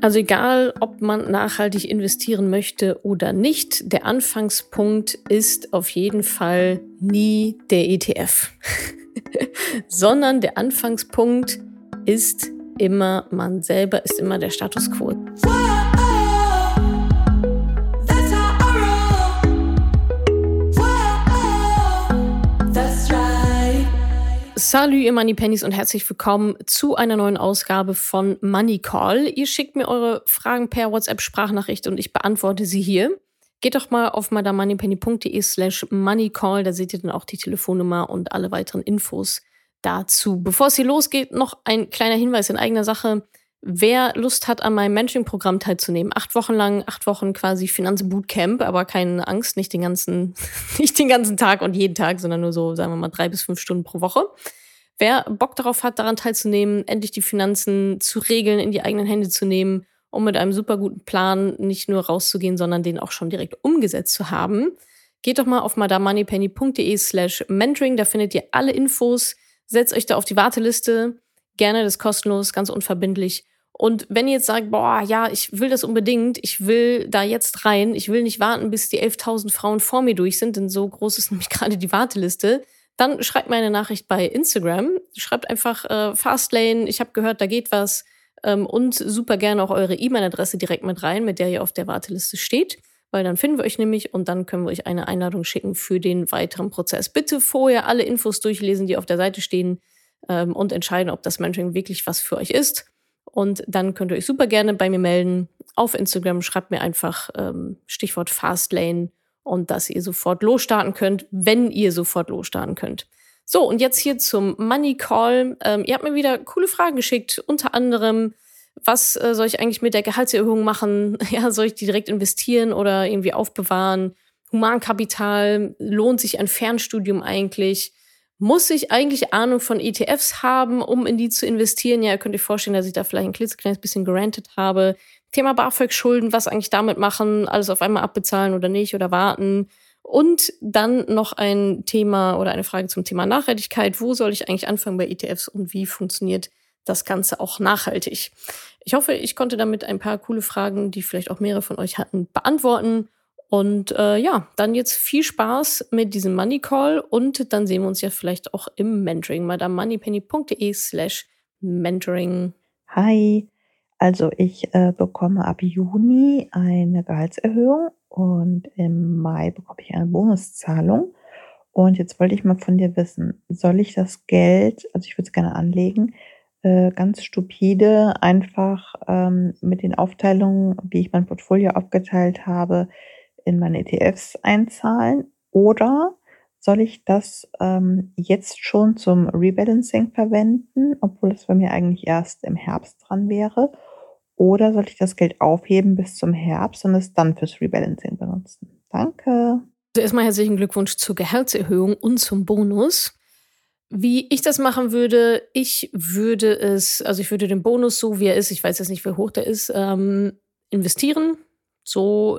Also egal, ob man nachhaltig investieren möchte oder nicht, der Anfangspunkt ist auf jeden Fall nie der ETF, sondern der Anfangspunkt ist immer man selber, ist immer der Status quo. Salut, ihr Money Pennies und herzlich willkommen zu einer neuen Ausgabe von Money Call. Ihr schickt mir eure Fragen per WhatsApp-Sprachnachricht und ich beantworte sie hier. Geht doch mal auf madamoneypenny.de slash moneycall, da seht ihr dann auch die Telefonnummer und alle weiteren Infos dazu. Bevor es hier losgeht, noch ein kleiner Hinweis in eigener Sache. Wer Lust hat, an meinem Mentoring-Programm teilzunehmen, acht Wochen lang, acht Wochen quasi Finanzbootcamp, aber keine Angst, nicht den ganzen, nicht den ganzen Tag und jeden Tag, sondern nur so, sagen wir mal, drei bis fünf Stunden pro Woche. Wer Bock darauf hat, daran teilzunehmen, endlich die Finanzen zu regeln, in die eigenen Hände zu nehmen, um mit einem super guten Plan nicht nur rauszugehen, sondern den auch schon direkt umgesetzt zu haben, geht doch mal auf madamoneypenny.de slash mentoring. Da findet ihr alle Infos. Setzt euch da auf die Warteliste. Gerne, das kostenlos, ganz unverbindlich. Und wenn ihr jetzt sagt, boah, ja, ich will das unbedingt, ich will da jetzt rein, ich will nicht warten, bis die 11.000 Frauen vor mir durch sind, denn so groß ist nämlich gerade die Warteliste, dann schreibt mir eine Nachricht bei Instagram. Schreibt einfach äh, Fastlane, ich habe gehört, da geht was. Ähm, und super gerne auch eure E-Mail-Adresse direkt mit rein, mit der ihr auf der Warteliste steht. Weil dann finden wir euch nämlich und dann können wir euch eine Einladung schicken für den weiteren Prozess. Bitte vorher alle Infos durchlesen, die auf der Seite stehen ähm, und entscheiden, ob das Mentoring wirklich was für euch ist. Und dann könnt ihr euch super gerne bei mir melden. Auf Instagram schreibt mir einfach ähm, Stichwort Fastlane und dass ihr sofort losstarten könnt, wenn ihr sofort losstarten könnt. So, und jetzt hier zum Money Call. Ähm, ihr habt mir wieder coole Fragen geschickt, unter anderem, was äh, soll ich eigentlich mit der Gehaltserhöhung machen? Ja, soll ich die direkt investieren oder irgendwie aufbewahren? Humankapital, lohnt sich ein Fernstudium eigentlich? Muss ich eigentlich Ahnung von ETFs haben, um in die zu investieren? Ja, ihr könnt euch vorstellen, dass ich da vielleicht ein klitzekleines bisschen gerantet habe. Thema BAföG-Schulden, was eigentlich damit machen, alles auf einmal abbezahlen oder nicht oder warten. Und dann noch ein Thema oder eine Frage zum Thema Nachhaltigkeit. Wo soll ich eigentlich anfangen bei ETFs und wie funktioniert das Ganze auch nachhaltig? Ich hoffe, ich konnte damit ein paar coole Fragen, die vielleicht auch mehrere von euch hatten, beantworten. Und äh, ja, dann jetzt viel Spaß mit diesem Money Call und dann sehen wir uns ja vielleicht auch im Mentoring. madamoneypenny.de slash mentoring. Hi. Also ich äh, bekomme ab Juni eine Gehaltserhöhung und im Mai bekomme ich eine Bonuszahlung. Und jetzt wollte ich mal von dir wissen, soll ich das Geld, also ich würde es gerne anlegen, äh, ganz stupide einfach ähm, mit den Aufteilungen, wie ich mein Portfolio aufgeteilt habe, in meine ETFs einzahlen? Oder soll ich das ähm, jetzt schon zum Rebalancing verwenden, obwohl es bei mir eigentlich erst im Herbst dran wäre? Oder soll ich das Geld aufheben bis zum Herbst und es dann fürs Rebalancing benutzen? Danke. Also erstmal herzlichen Glückwunsch zur Gehaltserhöhung und zum Bonus. Wie ich das machen würde, ich würde es, also ich würde den Bonus so wie er ist, ich weiß jetzt nicht, wie hoch der ist, ähm, investieren. So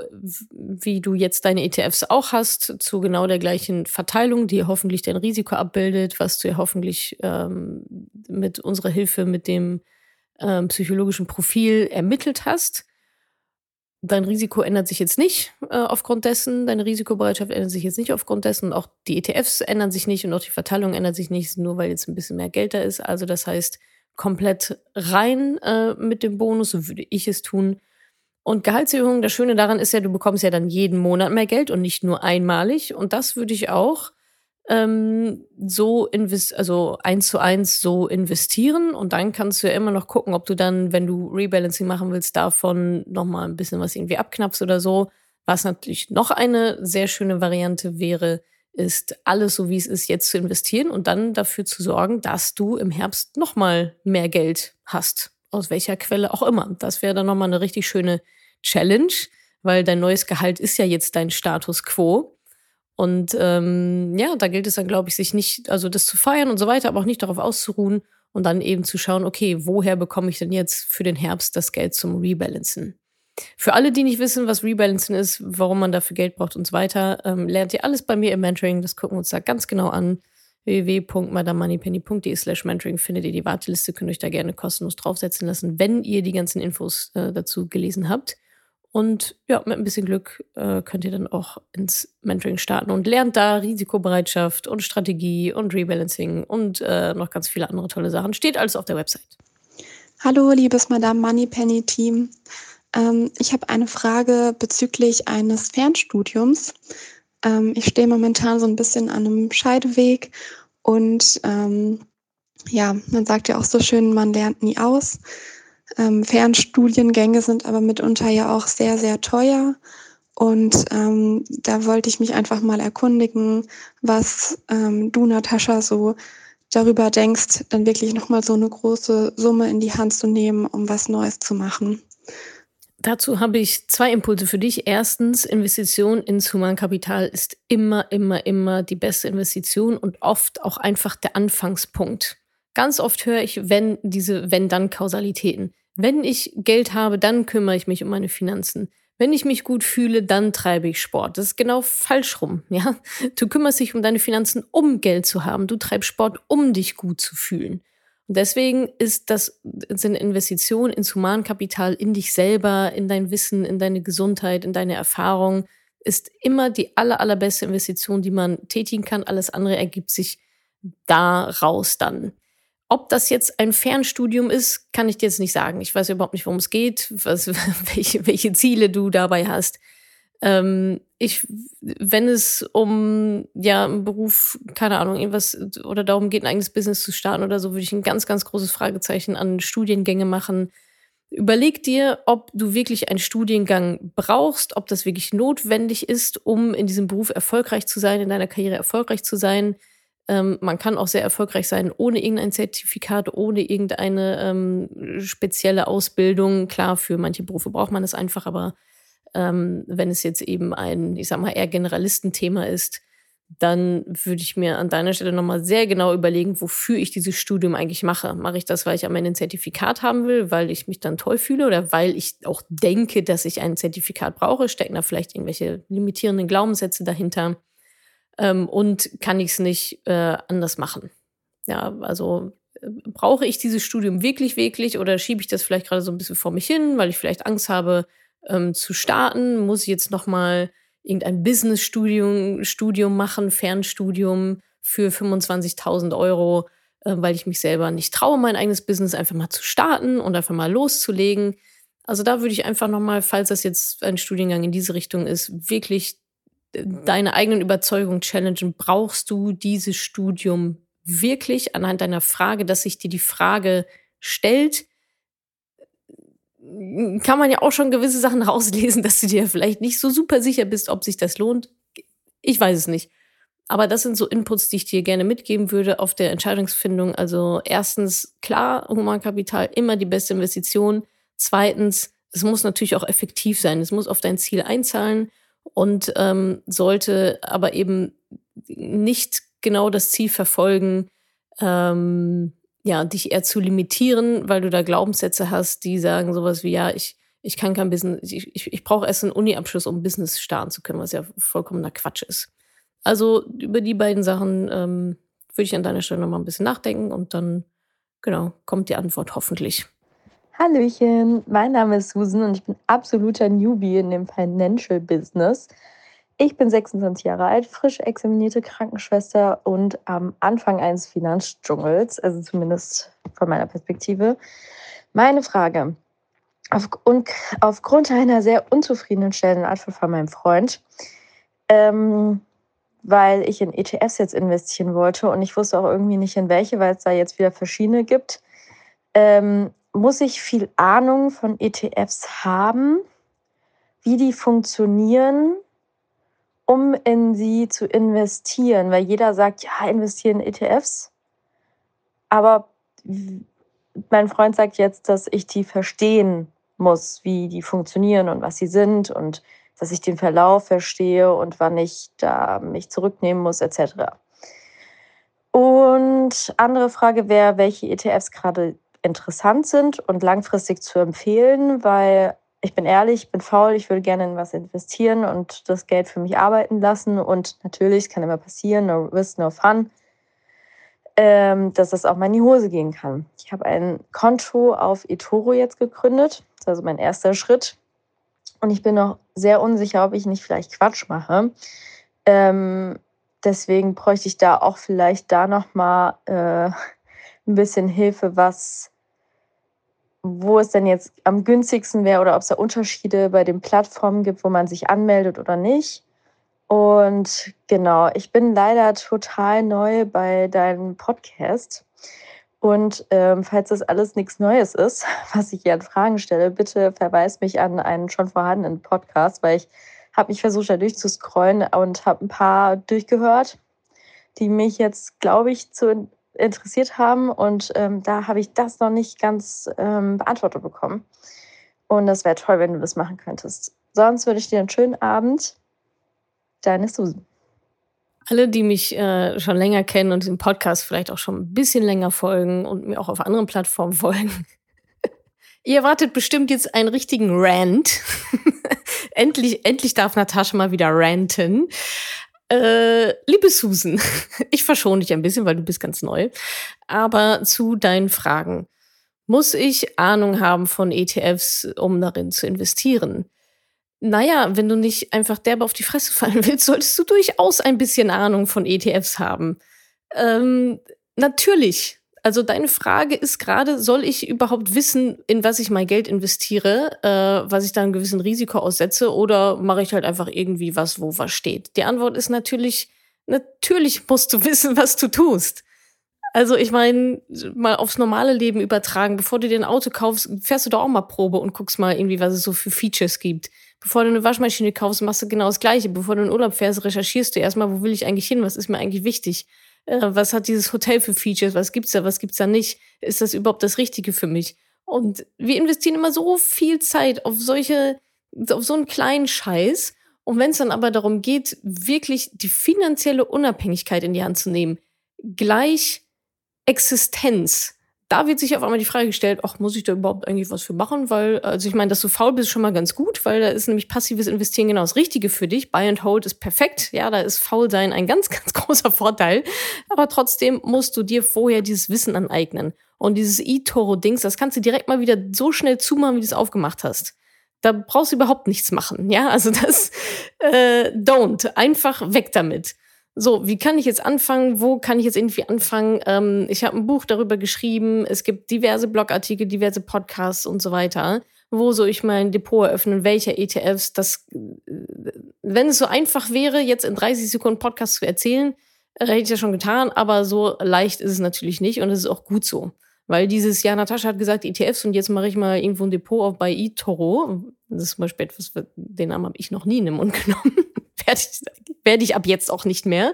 wie du jetzt deine ETFs auch hast, zu genau der gleichen Verteilung, die hoffentlich dein Risiko abbildet, was du ja hoffentlich ähm, mit unserer Hilfe, mit dem ähm, psychologischen Profil ermittelt hast. Dein Risiko ändert sich jetzt nicht äh, aufgrund dessen, deine Risikobereitschaft ändert sich jetzt nicht aufgrund dessen, auch die ETFs ändern sich nicht und auch die Verteilung ändert sich nicht, nur weil jetzt ein bisschen mehr Geld da ist. Also das heißt, komplett rein äh, mit dem Bonus, so würde ich es tun. Und Gehaltserhöhung, das Schöne daran ist ja, du bekommst ja dann jeden Monat mehr Geld und nicht nur einmalig. Und das würde ich auch ähm, so invest also eins zu eins so investieren und dann kannst du ja immer noch gucken, ob du dann, wenn du Rebalancing machen willst, davon nochmal ein bisschen was irgendwie abknappst oder so. Was natürlich noch eine sehr schöne Variante wäre, ist alles so wie es ist jetzt zu investieren und dann dafür zu sorgen, dass du im Herbst nochmal mehr Geld hast. Aus welcher Quelle auch immer. Das wäre dann nochmal eine richtig schöne Challenge, weil dein neues Gehalt ist ja jetzt dein Status quo. Und ähm, ja, da gilt es dann, glaube ich, sich nicht, also das zu feiern und so weiter, aber auch nicht darauf auszuruhen und dann eben zu schauen, okay, woher bekomme ich denn jetzt für den Herbst das Geld zum Rebalancen? Für alle, die nicht wissen, was Rebalancen ist, warum man dafür Geld braucht und so weiter, ähm, lernt ihr alles bei mir im Mentoring. Das gucken wir uns da ganz genau an. www.madamoneypenny.de slash mentoring findet ihr die Warteliste, könnt euch da gerne kostenlos draufsetzen lassen, wenn ihr die ganzen Infos äh, dazu gelesen habt. Und ja, mit ein bisschen Glück äh, könnt ihr dann auch ins Mentoring starten und lernt da Risikobereitschaft und Strategie und Rebalancing und äh, noch ganz viele andere tolle Sachen. Steht alles auf der Website. Hallo, liebes Madame Moneypenny Team. Ähm, ich habe eine Frage bezüglich eines Fernstudiums. Ähm, ich stehe momentan so ein bisschen an einem Scheideweg und ähm, ja, man sagt ja auch so schön, man lernt nie aus. Ähm, Fernstudiengänge sind aber mitunter ja auch sehr, sehr teuer. Und ähm, da wollte ich mich einfach mal erkundigen, was ähm, du, Natascha, so darüber denkst, dann wirklich nochmal so eine große Summe in die Hand zu nehmen, um was Neues zu machen. Dazu habe ich zwei Impulse für dich. Erstens, Investition ins Humankapital ist immer, immer, immer die beste Investition und oft auch einfach der Anfangspunkt. Ganz oft höre ich, wenn diese Wenn-Dann-Kausalitäten. Wenn ich Geld habe, dann kümmere ich mich um meine Finanzen. Wenn ich mich gut fühle, dann treibe ich Sport. Das ist genau falsch rum, ja? Du kümmerst dich um deine Finanzen, um Geld zu haben. Du treibst Sport, um dich gut zu fühlen. Und deswegen ist das sind Investitionen ins Humankapital, in dich selber, in dein Wissen, in deine Gesundheit, in deine Erfahrung, ist immer die aller, allerbeste Investition, die man tätigen kann. Alles andere ergibt sich daraus dann. Ob das jetzt ein Fernstudium ist, kann ich dir jetzt nicht sagen. Ich weiß überhaupt nicht, worum es geht, was, welche, welche Ziele du dabei hast. Ähm, ich, wenn es um ja einen Beruf, keine Ahnung, irgendwas oder darum geht, ein eigenes Business zu starten oder so, würde ich ein ganz, ganz großes Fragezeichen an Studiengänge machen. Überleg dir, ob du wirklich einen Studiengang brauchst, ob das wirklich notwendig ist, um in diesem Beruf erfolgreich zu sein, in deiner Karriere erfolgreich zu sein. Ähm, man kann auch sehr erfolgreich sein ohne irgendein Zertifikat, ohne irgendeine ähm, spezielle Ausbildung. Klar, für manche Berufe braucht man es einfach, aber ähm, wenn es jetzt eben ein, ich sag mal, eher Generalistenthema ist, dann würde ich mir an deiner Stelle nochmal sehr genau überlegen, wofür ich dieses Studium eigentlich mache. Mache ich das, weil ich am Ende ein Zertifikat haben will, weil ich mich dann toll fühle oder weil ich auch denke, dass ich ein Zertifikat brauche? Stecken da vielleicht irgendwelche limitierenden Glaubenssätze dahinter? Ähm, und kann ich es nicht äh, anders machen? Ja, also äh, brauche ich dieses Studium wirklich, wirklich oder schiebe ich das vielleicht gerade so ein bisschen vor mich hin, weil ich vielleicht Angst habe, ähm, zu starten? Muss ich jetzt noch mal irgendein Business-Studium Studium machen, Fernstudium für 25.000 Euro, äh, weil ich mich selber nicht traue, mein eigenes Business einfach mal zu starten und einfach mal loszulegen? Also da würde ich einfach noch mal, falls das jetzt ein Studiengang in diese Richtung ist, wirklich deine eigenen Überzeugungen challengen. Brauchst du dieses Studium wirklich anhand deiner Frage, dass sich dir die Frage stellt, kann man ja auch schon gewisse Sachen rauslesen, dass du dir vielleicht nicht so super sicher bist, ob sich das lohnt. Ich weiß es nicht. Aber das sind so Inputs, die ich dir gerne mitgeben würde auf der Entscheidungsfindung. Also erstens, klar, Humankapital immer die beste Investition. Zweitens, es muss natürlich auch effektiv sein. Es muss auf dein Ziel einzahlen und ähm, sollte aber eben nicht genau das Ziel verfolgen, ähm, ja, dich eher zu limitieren, weil du da Glaubenssätze hast, die sagen sowas wie, ja, ich, ich kann kein Business, ich, ich, ich brauche erst einen Uni-Abschluss, um Business starten zu können, was ja vollkommener Quatsch ist. Also über die beiden Sachen ähm, würde ich an deiner Stelle nochmal ein bisschen nachdenken und dann, genau, kommt die Antwort hoffentlich. Hallöchen, mein Name ist Susan und ich bin absoluter Newbie in dem Financial Business. Ich bin 26 Jahre alt, frisch examinierte Krankenschwester und am Anfang eines Finanzdschungels, also zumindest von meiner Perspektive. Meine Frage. Auf, und aufgrund einer sehr unzufriedenen Stellenantwort von meinem Freund, ähm, weil ich in ETFs jetzt investieren wollte und ich wusste auch irgendwie nicht in welche, weil es da jetzt wieder verschiedene gibt, ähm, muss ich viel Ahnung von ETFs haben, wie die funktionieren um in sie zu investieren? Weil jeder sagt, ja, investieren in ETFs. Aber mein Freund sagt jetzt, dass ich die verstehen muss, wie die funktionieren und was sie sind und dass ich den Verlauf verstehe und wann ich da mich zurücknehmen muss, etc. Und andere Frage wäre, welche ETFs gerade interessant sind und langfristig zu empfehlen, weil ich bin ehrlich, ich bin faul, ich würde gerne in was investieren und das Geld für mich arbeiten lassen. Und natürlich, es kann immer passieren, no risk, no fun. ähm, dass das auch mal in die Hose gehen kann. Ich habe ein Konto auf eToro jetzt gegründet. Das ist also mein erster Schritt. Und ich bin noch sehr unsicher, ob ich nicht vielleicht Quatsch mache. Ähm, deswegen bräuchte ich da auch vielleicht da nochmal äh, ein bisschen Hilfe, was, wo es denn jetzt am günstigsten wäre oder ob es da Unterschiede bei den Plattformen gibt, wo man sich anmeldet oder nicht. Und genau, ich bin leider total neu bei deinem Podcast. Und ähm, falls das alles nichts Neues ist, was ich hier an Fragen stelle, bitte verweis mich an einen schon vorhandenen Podcast, weil ich habe mich versucht, da durchzuscrollen und habe ein paar durchgehört, die mich jetzt, glaube ich, zu interessiert haben. Und ähm, da habe ich das noch nicht ganz ähm, beantwortet bekommen. Und das wäre toll, wenn du das machen könntest. Sonst würde ich dir einen schönen Abend Deine Susan. Alle, die mich äh, schon länger kennen und diesem Podcast vielleicht auch schon ein bisschen länger folgen und mir auch auf anderen Plattformen folgen, ihr erwartet bestimmt jetzt einen richtigen Rant. endlich, endlich darf Natascha mal wieder ranten. Äh, liebe Susan, ich verschone dich ein bisschen, weil du bist ganz neu. Aber zu deinen Fragen. Muss ich Ahnung haben von ETFs, um darin zu investieren? Naja, wenn du nicht einfach derbe auf die Fresse fallen willst, solltest du durchaus ein bisschen Ahnung von ETFs haben. Ähm, natürlich. Also deine Frage ist gerade, soll ich überhaupt wissen, in was ich mein Geld investiere, äh, was ich da einem gewissen Risiko aussetze, oder mache ich halt einfach irgendwie was, wo was steht? Die Antwort ist natürlich, natürlich musst du wissen, was du tust. Also ich meine, mal aufs normale Leben übertragen, bevor du dir ein Auto kaufst, fährst du doch auch mal Probe und guckst mal irgendwie, was es so für Features gibt. Bevor du eine Waschmaschine kaufst, machst du genau das Gleiche. Bevor du in Urlaub fährst, recherchierst du erstmal, wo will ich eigentlich hin, was ist mir eigentlich wichtig. Äh, was hat dieses Hotel für Features, was gibt's da, was gibt's da nicht? Ist das überhaupt das Richtige für mich? Und wir investieren immer so viel Zeit auf solche, auf so einen kleinen Scheiß. Und wenn es dann aber darum geht, wirklich die finanzielle Unabhängigkeit in die Hand zu nehmen, gleich Existenz, da wird sich auf einmal die Frage gestellt, ach, muss ich da überhaupt eigentlich was für machen? Weil, also ich meine, dass du faul bist, schon mal ganz gut, weil da ist nämlich passives Investieren genau das Richtige für dich. Buy and Hold ist perfekt. Ja, da ist Faulsein ein ganz, ganz großer Vorteil. Aber trotzdem musst du dir vorher dieses Wissen aneignen. Und dieses eToro-Dings, das kannst du direkt mal wieder so schnell zumachen, wie du es aufgemacht hast. Da brauchst du überhaupt nichts machen. Ja, also das, äh, don't. Einfach weg damit. So, wie kann ich jetzt anfangen? Wo kann ich jetzt irgendwie anfangen? Ähm, ich habe ein Buch darüber geschrieben. Es gibt diverse Blogartikel, diverse Podcasts und so weiter. Wo soll ich mein Depot eröffnen? Welcher ETFs? Das, äh, wenn es so einfach wäre, jetzt in 30 Sekunden Podcast zu erzählen, äh, hätte ich ja schon getan. Aber so leicht ist es natürlich nicht und es ist auch gut so. Weil dieses Jahr, Natascha hat gesagt, ETFs und jetzt mache ich mal irgendwo ein Depot auf bei eToro. Das ist zum Beispiel etwas, den Namen habe ich noch nie in den Mund genommen. werde ich, werd ich ab jetzt auch nicht mehr.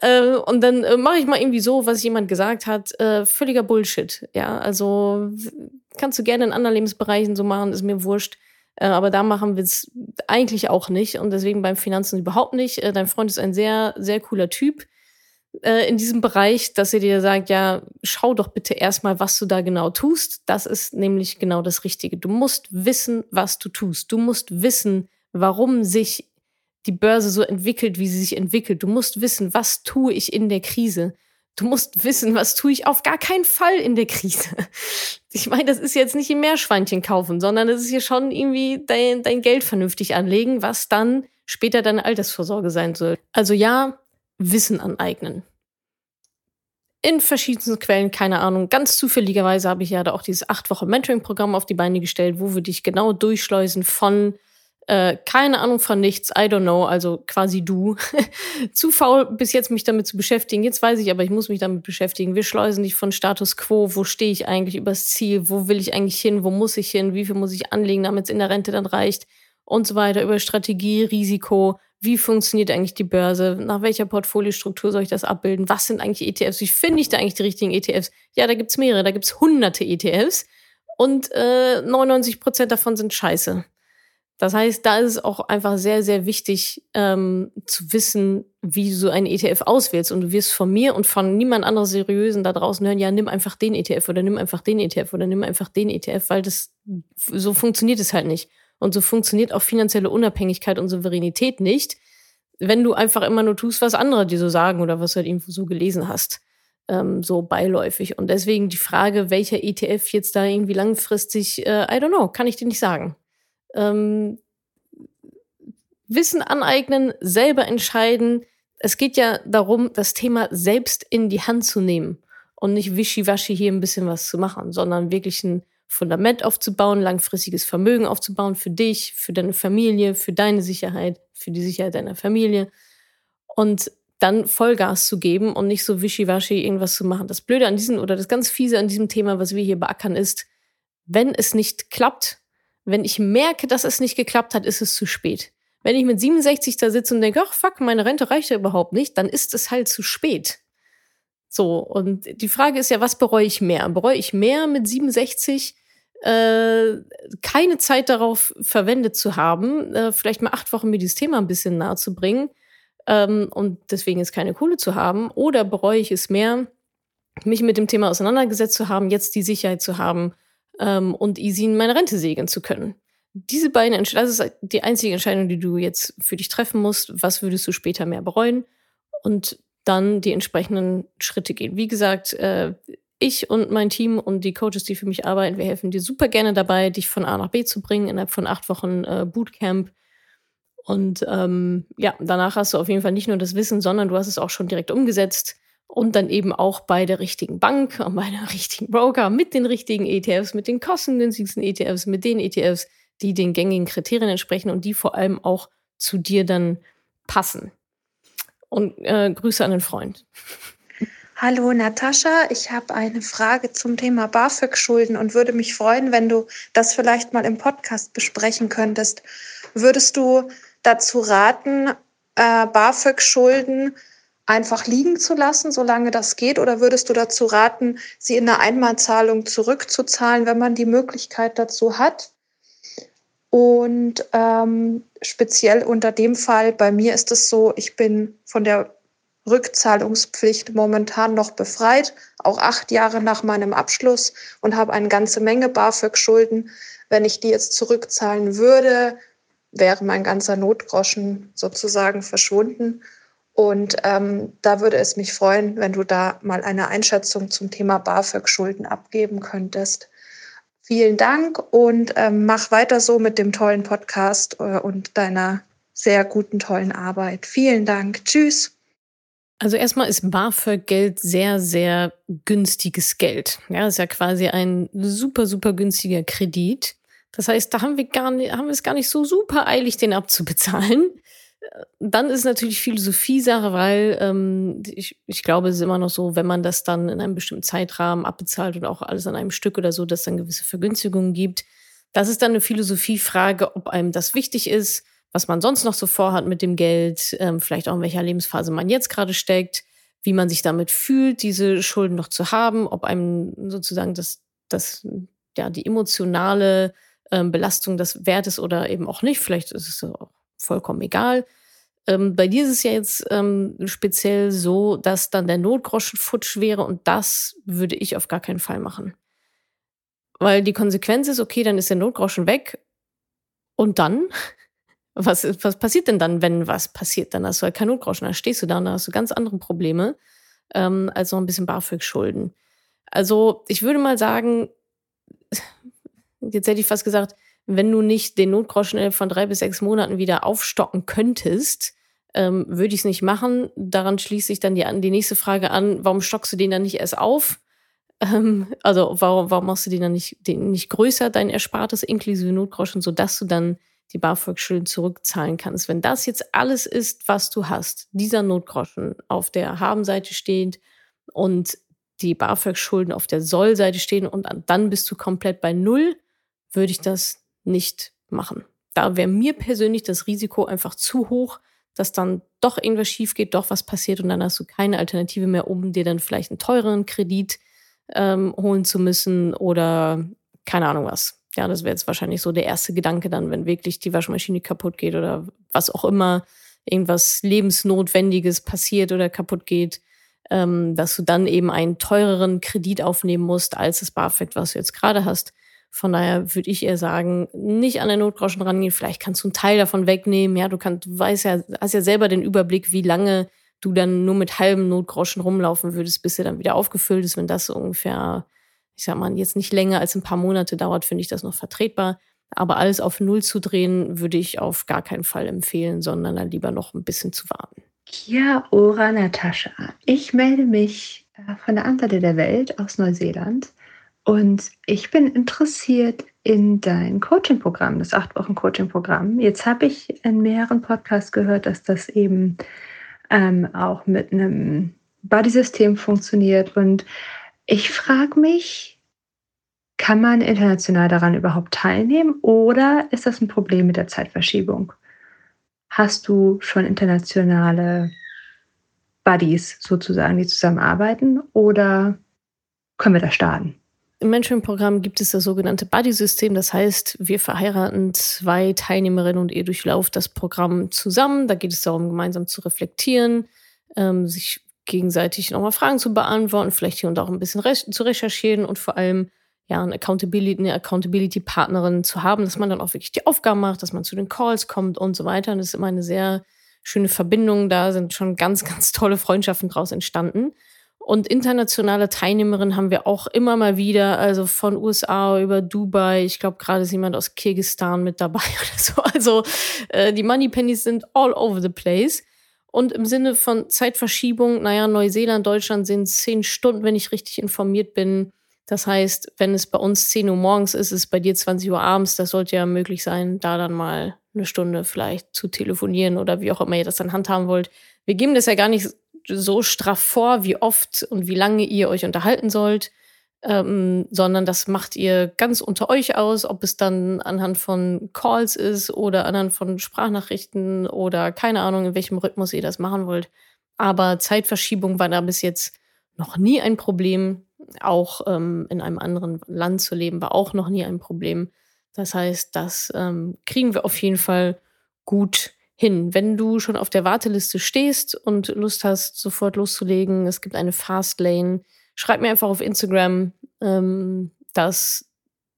Äh, und dann äh, mache ich mal irgendwie so, was jemand gesagt hat, äh, völliger Bullshit. Ja, also kannst du gerne in anderen Lebensbereichen so machen, ist mir wurscht. Äh, aber da machen wir es eigentlich auch nicht und deswegen beim Finanzen überhaupt nicht. Äh, dein Freund ist ein sehr, sehr cooler Typ äh, in diesem Bereich, dass er dir sagt, ja, schau doch bitte erstmal, was du da genau tust. Das ist nämlich genau das Richtige. Du musst wissen, was du tust. Du musst wissen, warum sich die Börse so entwickelt, wie sie sich entwickelt. Du musst wissen, was tue ich in der Krise. Du musst wissen, was tue ich auf gar keinen Fall in der Krise. Ich meine, das ist jetzt nicht im Meerschweinchen kaufen, sondern das ist hier schon irgendwie dein, dein Geld vernünftig anlegen, was dann später deine Altersvorsorge sein soll. Also ja, Wissen aneignen. In verschiedensten Quellen, keine Ahnung. Ganz zufälligerweise habe ich ja da auch dieses acht Wochen Mentoring-Programm auf die Beine gestellt, wo wir dich genau durchschleusen von äh, keine Ahnung von nichts, I don't know, also quasi du. zu faul bis jetzt mich damit zu beschäftigen. Jetzt weiß ich aber, ich muss mich damit beschäftigen. Wir schleusen dich von Status quo, wo stehe ich eigentlich übers Ziel, wo will ich eigentlich hin, wo muss ich hin, wie viel muss ich anlegen, damit es in der Rente dann reicht? Und so weiter, über Strategie, Risiko, wie funktioniert eigentlich die Börse, nach welcher Portfoliostruktur soll ich das abbilden, was sind eigentlich ETFs, wie finde ich da eigentlich die richtigen ETFs? Ja, da gibt's mehrere, da gibt's hunderte ETFs und äh, 99 Prozent davon sind scheiße. Das heißt, da ist es auch einfach sehr, sehr wichtig ähm, zu wissen, wie du so einen ETF auswählst. Und du wirst von mir und von niemand anderes Seriösen da draußen hören, ja, nimm einfach den ETF oder nimm einfach den ETF oder nimm einfach den ETF, weil das so funktioniert es halt nicht. Und so funktioniert auch finanzielle Unabhängigkeit und Souveränität nicht, wenn du einfach immer nur tust, was andere dir so sagen oder was du halt irgendwo so gelesen hast. ähm, so beiläufig. Und deswegen die Frage, welcher ETF jetzt da irgendwie langfristig, äh, I don't know, kann ich dir nicht sagen. Ähm, Wissen aneignen, selber entscheiden. Es geht ja darum, das Thema selbst in die Hand zu nehmen und nicht wischiwaschi hier ein bisschen was zu machen, sondern wirklich ein Fundament aufzubauen, langfristiges Vermögen aufzubauen für dich, für deine Familie, für deine Sicherheit, für die Sicherheit deiner Familie. Und dann Vollgas zu geben und nicht so wischiwaschi irgendwas zu machen. Das Blöde an diesem oder das ganz Fiese an diesem Thema, was wir hier beackern, ist, wenn es nicht klappt, wenn ich merke, dass es nicht geklappt hat, ist es zu spät. Wenn ich mit 67 da sitze und denke, ach fuck, meine Rente reicht ja überhaupt nicht, dann ist es halt zu spät. So, und die Frage ist ja, was bereue ich mehr? Bereue ich mehr mit 67 äh, keine Zeit darauf verwendet zu haben, äh, vielleicht mal acht Wochen mir dieses Thema ein bisschen nahe zu bringen ähm, und deswegen jetzt keine Kohle zu haben? Oder bereue ich es mehr, mich mit dem Thema auseinandergesetzt zu haben, jetzt die Sicherheit zu haben ähm, und easy in meine Rente segeln zu können? Diese beiden Entscheidungen, das ist die einzige Entscheidung, die du jetzt für dich treffen musst. Was würdest du später mehr bereuen? Und dann die entsprechenden Schritte gehen. Wie gesagt, äh, ich und mein Team und die Coaches, die für mich arbeiten, wir helfen dir super gerne dabei, dich von A nach B zu bringen innerhalb von acht Wochen äh, Bootcamp. Und ähm, ja, danach hast du auf jeden Fall nicht nur das Wissen, sondern du hast es auch schon direkt umgesetzt und dann eben auch bei der richtigen Bank bei der richtigen Broker mit den richtigen ETFs, mit den kostengünstigsten ETFs, mit den ETFs, die den gängigen Kriterien entsprechen und die vor allem auch zu dir dann passen. Und äh, Grüße an den Freund. Hallo Natascha, ich habe eine Frage zum Thema BAföG-Schulden und würde mich freuen, wenn du das vielleicht mal im Podcast besprechen könntest. Würdest du dazu raten, äh, BAföG-Schulden einfach liegen zu lassen, solange das geht? Oder würdest du dazu raten, sie in einer Einmalzahlung zurückzuzahlen, wenn man die Möglichkeit dazu hat? Und ähm, speziell unter dem Fall, bei mir ist es so, ich bin von der Rückzahlungspflicht momentan noch befreit, auch acht Jahre nach meinem Abschluss und habe eine ganze Menge BAföG-Schulden. Wenn ich die jetzt zurückzahlen würde, wäre mein ganzer Notgroschen sozusagen verschwunden. Und ähm, da würde es mich freuen, wenn du da mal eine Einschätzung zum Thema BAföG-Schulden abgeben könntest. Vielen Dank und ähm, mach weiter so mit dem tollen Podcast äh, und deiner sehr guten, tollen Arbeit. Vielen Dank. Tschüss. Also erstmal ist BAföG-Geld sehr, sehr günstiges Geld. Ja, ist ja quasi ein super, super günstiger Kredit. Das heißt, da haben wir gar nicht, haben wir es gar nicht so super eilig, den abzubezahlen. Dann ist natürlich Philosophie-Sache, weil ähm, ich, ich glaube, es ist immer noch so, wenn man das dann in einem bestimmten Zeitrahmen abbezahlt und auch alles an einem Stück oder so, dass es dann gewisse Vergünstigungen gibt. Das ist dann eine Philosophiefrage, ob einem das wichtig ist, was man sonst noch so vorhat mit dem Geld, ähm, vielleicht auch in welcher Lebensphase man jetzt gerade steckt, wie man sich damit fühlt, diese Schulden noch zu haben, ob einem sozusagen das, das ja, die emotionale ähm, Belastung des Wertes oder eben auch nicht. Vielleicht ist es auch vollkommen egal. Ähm, bei dir ist es ja jetzt ähm, speziell so, dass dann der Notgroschen futsch wäre und das würde ich auf gar keinen Fall machen. Weil die Konsequenz ist, okay, dann ist der Notgroschen weg und dann? Was, was passiert denn dann, wenn was passiert? Dann hast du halt keinen Notgroschen, dann stehst du da und dann hast du ganz andere Probleme ähm, als noch ein bisschen BAföG-Schulden. Also ich würde mal sagen, jetzt hätte ich fast gesagt, wenn du nicht den Notgroschen von drei bis sechs Monaten wieder aufstocken könntest, ähm, würde ich es nicht machen. Daran schließt sich dann die, die nächste Frage an, warum stockst du den dann nicht erst auf? Ähm, also warum, warum machst du den dann nicht, den nicht größer, dein Erspartes inklusive Notgroschen, sodass du dann die BAföG-Schulden zurückzahlen kannst. Wenn das jetzt alles ist, was du hast, dieser Notgroschen auf der Habenseite steht und die BAföG-Schulden auf der Soll-Seite stehen und dann bist du komplett bei Null, würde ich das nicht machen. Da wäre mir persönlich das Risiko einfach zu hoch, dass dann doch irgendwas schief geht, doch was passiert und dann hast du keine Alternative mehr, um dir dann vielleicht einen teureren Kredit ähm, holen zu müssen oder keine Ahnung was. Ja, das wäre jetzt wahrscheinlich so der erste Gedanke dann, wenn wirklich die Waschmaschine kaputt geht oder was auch immer, irgendwas Lebensnotwendiges passiert oder kaputt geht, ähm, dass du dann eben einen teureren Kredit aufnehmen musst als das BAföG, was du jetzt gerade hast. Von daher würde ich eher sagen, nicht an der Notgroschen rangehen. Vielleicht kannst du einen Teil davon wegnehmen. Ja, du kannst, du weißt ja, hast ja selber den Überblick, wie lange du dann nur mit halbem Notgroschen rumlaufen würdest, bis er dann wieder aufgefüllt ist. Wenn das ungefähr, ich sag mal, jetzt nicht länger als ein paar Monate dauert, finde ich das noch vertretbar. Aber alles auf Null zu drehen, würde ich auf gar keinen Fall empfehlen, sondern dann lieber noch ein bisschen zu warten. Ja, Ora Natascha. Ich melde mich äh, von der anderen Seite der Welt aus Neuseeland und ich bin interessiert in dein Coaching-Programm, das acht Wochen Coaching-Programm. Jetzt habe ich in mehreren Podcasts gehört, dass das eben ähm, auch mit einem Body-System funktioniert. Und ich frage mich, kann man international daran überhaupt teilnehmen oder ist das ein Problem mit der Zeitverschiebung? Hast du schon internationale Buddies sozusagen, die zusammenarbeiten oder können wir da starten? Im Mentoring-Programm gibt es das sogenannte Buddy-System. Das heißt, wir verheiraten zwei Teilnehmerinnen und ihr durchlauft das Programm zusammen. Da geht es darum, gemeinsam zu reflektieren, ähm, sich gegenseitig nochmal Fragen zu beantworten, vielleicht hier und auch ein bisschen re zu recherchieren und vor allem ja, eine Accountability, eine Accountability-Partnerin zu haben, dass man dann auch wirklich die Aufgaben macht, dass man zu den Calls kommt und so weiter. Und das ist immer eine sehr schöne Verbindung. Da sind schon ganz, ganz tolle Freundschaften draus entstanden. Und internationale Teilnehmerinnen haben wir auch immer mal wieder, also von USA über Dubai. Ich glaube, gerade ist jemand aus Kirgistan mit dabei oder so. Also äh, die Moneypennies sind all over the place. Und im Sinne von Zeitverschiebung, naja, Neuseeland, Deutschland sind zehn Stunden, wenn ich richtig informiert bin. Das heißt, wenn es bei uns 10 Uhr morgens ist, ist es bei dir 20 Uhr abends. Das sollte ja möglich sein, da dann mal eine Stunde vielleicht zu telefonieren oder wie auch immer ihr das dann handhaben wollt. Wir geben das ja gar nicht so straff vor, wie oft und wie lange ihr euch unterhalten sollt, ähm, sondern das macht ihr ganz unter euch aus, ob es dann anhand von Calls ist oder anhand von Sprachnachrichten oder keine Ahnung, in welchem Rhythmus ihr das machen wollt. Aber Zeitverschiebung war da bis jetzt noch nie ein Problem. Auch ähm, in einem anderen Land zu leben war auch noch nie ein Problem. Das heißt, das ähm, kriegen wir auf jeden Fall gut hin. Wenn du schon auf der Warteliste stehst und Lust hast, sofort loszulegen, es gibt eine Fastlane, schreib mir einfach auf Instagram, ähm, dass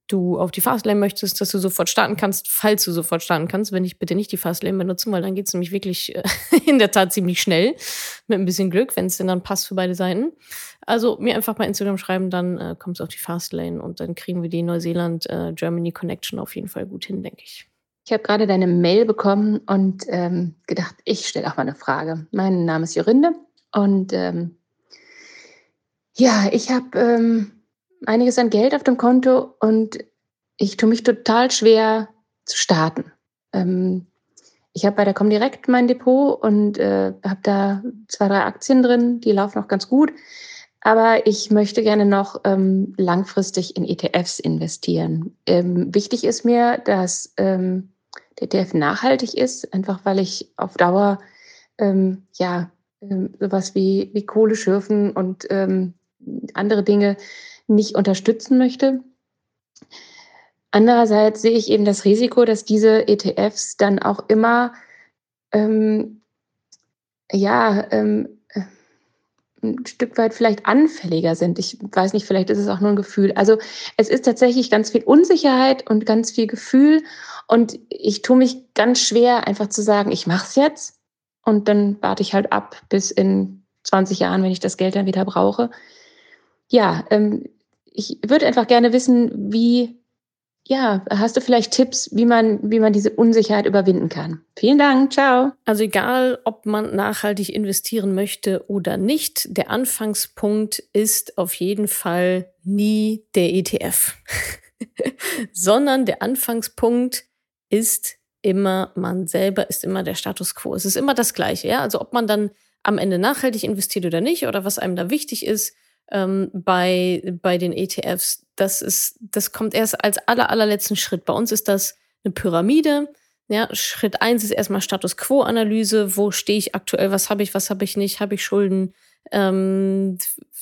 du auf die Fastlane möchtest, dass du sofort starten kannst, falls du sofort starten kannst. Wenn ich bitte nicht die Fastlane benutzen, weil dann geht es nämlich wirklich äh, in der Tat ziemlich schnell, mit ein bisschen Glück, wenn es denn dann passt für beide Seiten. Also mir einfach bei Instagram schreiben, dann äh, kommst du auf die Fastlane und dann kriegen wir die Neuseeland-Germany äh, Connection auf jeden Fall gut hin, denke ich. Ich habe gerade deine Mail bekommen und ähm, gedacht, ich stelle auch mal eine Frage. Mein Name ist Jorinde und ähm, ja, ich habe ähm, einiges an Geld auf dem Konto und ich tue mich total schwer zu starten. Ähm, ich habe bei der Comdirect mein Depot und äh, habe da zwei, drei Aktien drin, die laufen auch ganz gut. Aber ich möchte gerne noch ähm, langfristig in ETFs investieren. Ähm, wichtig ist mir, dass ähm, der ETF nachhaltig ist, einfach weil ich auf Dauer ähm, ja ähm, sowas wie, wie Kohle schürfen und ähm, andere Dinge nicht unterstützen möchte. Andererseits sehe ich eben das Risiko, dass diese ETFs dann auch immer ähm, ja ähm, ein Stück weit vielleicht anfälliger sind. Ich weiß nicht, vielleicht ist es auch nur ein Gefühl. Also es ist tatsächlich ganz viel Unsicherheit und ganz viel Gefühl. Und ich tue mich ganz schwer, einfach zu sagen, ich mache es jetzt und dann warte ich halt ab bis in 20 Jahren, wenn ich das Geld dann wieder brauche. Ja, ähm, ich würde einfach gerne wissen, wie, ja, hast du vielleicht Tipps, wie man, wie man diese Unsicherheit überwinden kann? Vielen Dank, ciao. Also egal, ob man nachhaltig investieren möchte oder nicht, der Anfangspunkt ist auf jeden Fall nie der ETF, sondern der Anfangspunkt ist immer man selber, ist immer der Status quo. Es ist immer das Gleiche, ja. Also ob man dann am Ende nachhaltig investiert oder nicht oder was einem da wichtig ist ähm, bei, bei den ETFs, das ist, das kommt erst als aller, allerletzten Schritt. Bei uns ist das eine Pyramide. Ja, Schritt eins ist erstmal Status Quo-Analyse. Wo stehe ich aktuell? Was habe ich, was habe ich nicht? Habe ich Schulden? Ähm,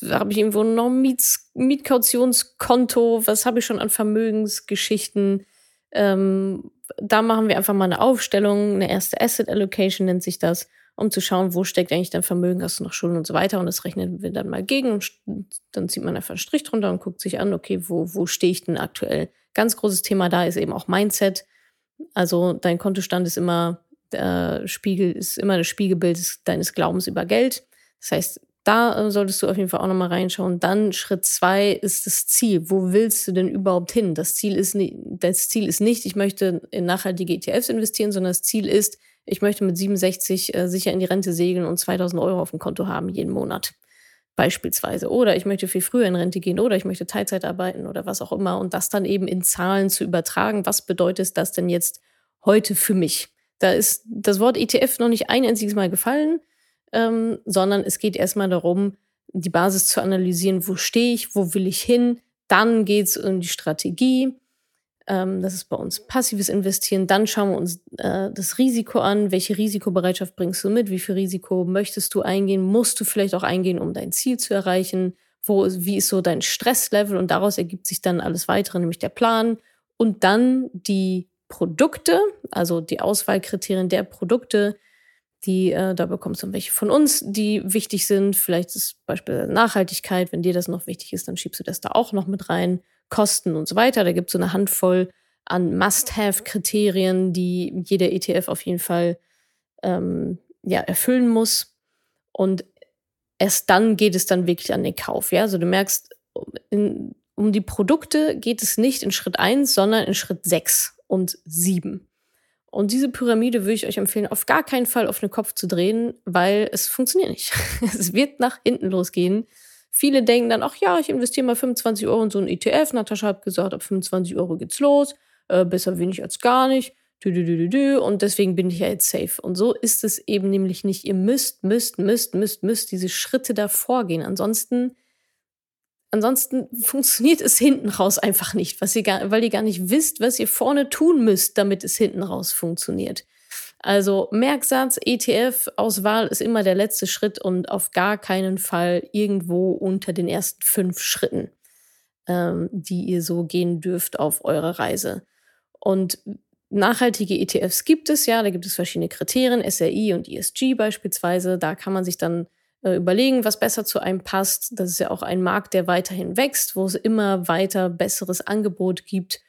habe ich irgendwo noch ein Miets Mietkautionskonto? Was habe ich schon an Vermögensgeschichten? Ähm, da machen wir einfach mal eine Aufstellung, eine erste Asset Allocation nennt sich das, um zu schauen, wo steckt eigentlich dein Vermögen, hast du noch Schulden und so weiter. Und das rechnen wir dann mal gegen und dann zieht man einfach einen Strich drunter und guckt sich an, okay, wo, wo stehe ich denn aktuell? Ganz großes Thema da ist eben auch Mindset. Also dein Kontostand ist immer Der Spiegel ist immer das Spiegelbild deines Glaubens über Geld. Das heißt, da äh, solltest du auf jeden Fall auch nochmal reinschauen. Dann Schritt zwei ist das Ziel. Wo willst du denn überhaupt hin? Das Ziel ist das Ziel ist nicht, ich möchte in nachhaltige ETFs investieren, sondern das Ziel ist, ich möchte mit 67 äh, sicher in die Rente segeln und 2000 Euro auf dem Konto haben jeden Monat. Beispielsweise. Oder ich möchte viel früher in Rente gehen oder ich möchte Teilzeit arbeiten oder was auch immer. Und das dann eben in Zahlen zu übertragen. Was bedeutet das denn jetzt heute für mich? Da ist das Wort ETF noch nicht ein einziges Mal gefallen ähm, sondern es geht erstmal darum, die Basis zu analysieren, wo stehe ich, wo will ich hin. Dann geht es um die Strategie. Ähm, das ist bei uns passives Investieren. Dann schauen wir uns äh, das Risiko an. Welche Risikobereitschaft bringst du mit? Wie viel Risiko möchtest du eingehen? Musst du vielleicht auch eingehen, um dein Ziel zu erreichen? Wo, wie ist so dein Stresslevel? Und daraus ergibt sich dann alles weitere, nämlich der Plan. Und dann die Produkte, also die Auswahlkriterien der Produkte, die äh, da bekommst du welche von uns, die wichtig sind. Vielleicht ist beispielsweise Nachhaltigkeit, wenn dir das noch wichtig ist, dann schiebst du das da auch noch mit rein. Kosten und so weiter. Da gibt es so eine Handvoll an Must-Have-Kriterien, die jeder ETF auf jeden Fall ähm, ja, erfüllen muss. Und erst dann geht es dann wirklich an den Kauf. Ja? Also du merkst, in, um die Produkte geht es nicht in Schritt 1, sondern in Schritt 6 und 7. Und diese Pyramide würde ich euch empfehlen, auf gar keinen Fall auf den Kopf zu drehen, weil es funktioniert nicht. es wird nach hinten losgehen. Viele denken dann, ach ja, ich investiere mal 25 Euro in so einen ETF. Natascha hat gesagt, ab 25 Euro geht's los. Äh, besser wenig als gar nicht. Dü, dü, dü, dü, und deswegen bin ich ja jetzt safe. Und so ist es eben nämlich nicht. Ihr müsst, müsst, müsst, müsst, müsst diese Schritte davor gehen. Ansonsten Ansonsten funktioniert es hinten raus einfach nicht, was ihr gar, weil ihr gar nicht wisst, was ihr vorne tun müsst, damit es hinten raus funktioniert. Also Merksatz, ETF-Auswahl ist immer der letzte Schritt und auf gar keinen Fall irgendwo unter den ersten fünf Schritten, ähm, die ihr so gehen dürft auf eurer Reise. Und nachhaltige ETFs gibt es ja, da gibt es verschiedene Kriterien, SRI und ESG beispielsweise. Da kann man sich dann äh, überlegen, was besser zu einem passt. Das ist ja auch ein Markt, der weiterhin wächst, wo es immer weiter besseres Angebot gibt.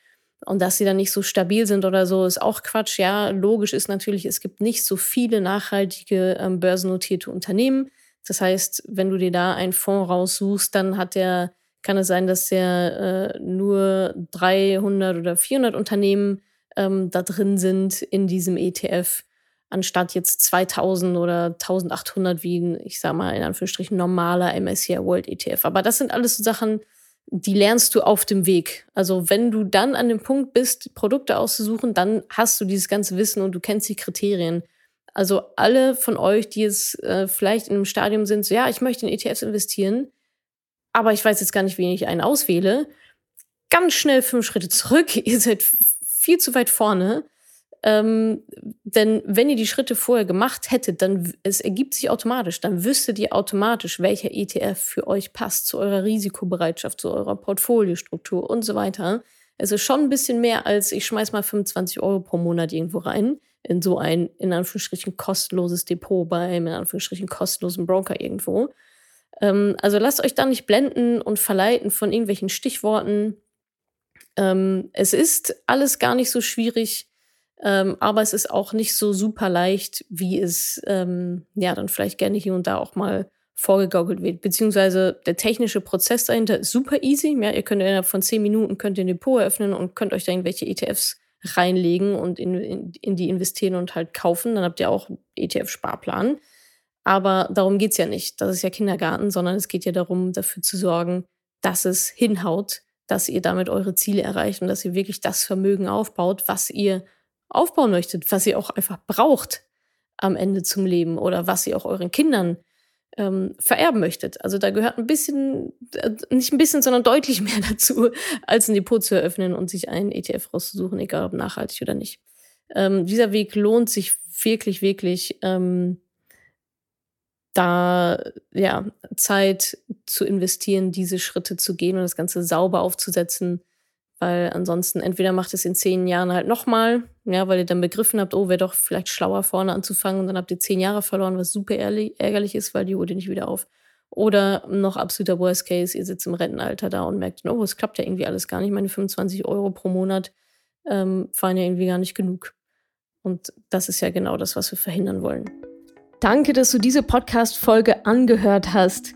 Und dass sie dann nicht so stabil sind oder so, ist auch Quatsch. Ja, logisch ist natürlich, es gibt nicht so viele nachhaltige ähm, börsennotierte Unternehmen. Das heißt, wenn du dir da einen Fonds raussuchst, dann hat der, kann es sein, dass der äh, nur 300 oder 400 Unternehmen ähm, da drin sind in diesem ETF anstatt jetzt 2000 oder 1800 wie ein, ich sag mal, in Anführungsstrichen normaler MSCI World ETF. Aber das sind alles so Sachen, die lernst du auf dem Weg. Also wenn du dann an dem Punkt bist, Produkte auszusuchen, dann hast du dieses ganze Wissen und du kennst die Kriterien. Also alle von euch, die jetzt äh, vielleicht in einem Stadium sind, so ja, ich möchte in ETFs investieren, aber ich weiß jetzt gar nicht, wen ich einen auswähle, ganz schnell fünf Schritte zurück. Ihr seid viel zu weit vorne ähm, denn wenn ihr die Schritte vorher gemacht hättet, dann es ergibt sich automatisch, dann wüsstet ihr automatisch, welcher ETF für euch passt, zu eurer Risikobereitschaft, zu eurer Portfoliostruktur und so weiter. Es ist schon ein bisschen mehr als ich schmeiß mal 25 Euro pro Monat irgendwo rein in so ein in Anführungsstrichen kostenloses Depot bei einem in Anführungsstrichen kostenlosen Broker irgendwo. Ähm, also lasst euch da nicht blenden und verleiten von irgendwelchen Stichworten. Ähm, es ist alles gar nicht so schwierig ähm, aber es ist auch nicht so super leicht, wie es ähm, ja dann vielleicht gerne hier und da auch mal vorgegaukelt wird. Beziehungsweise der technische Prozess dahinter ist super easy. Ja, ihr könnt innerhalb von zehn Minuten könnt ihr ein Depot eröffnen und könnt euch da irgendwelche ETFs reinlegen und in, in, in die investieren und halt kaufen. Dann habt ihr auch ETF-Sparplan. Aber darum geht's ja nicht. Das ist ja Kindergarten, sondern es geht ja darum, dafür zu sorgen, dass es hinhaut, dass ihr damit eure Ziele erreicht und dass ihr wirklich das Vermögen aufbaut, was ihr aufbauen möchtet, was ihr auch einfach braucht am Ende zum Leben oder was ihr auch euren Kindern ähm, vererben möchtet. Also da gehört ein bisschen, äh, nicht ein bisschen, sondern deutlich mehr dazu, als ein Depot zu eröffnen und sich einen ETF rauszusuchen, egal ob nachhaltig oder nicht. Ähm, dieser Weg lohnt sich wirklich, wirklich, ähm, da ja Zeit zu investieren, diese Schritte zu gehen und das Ganze sauber aufzusetzen weil ansonsten entweder macht es in zehn Jahren halt nochmal, ja, weil ihr dann begriffen habt, oh, wäre doch vielleicht schlauer vorne anzufangen und dann habt ihr zehn Jahre verloren, was super ärgerlich ist, weil die holt ihr nicht wieder auf. Oder noch absoluter Worst Case, ihr sitzt im Rentenalter da und merkt, oh, es klappt ja irgendwie alles gar nicht. Meine 25 Euro pro Monat ähm, waren ja irgendwie gar nicht genug. Und das ist ja genau das, was wir verhindern wollen. Danke, dass du diese Podcast-Folge angehört hast.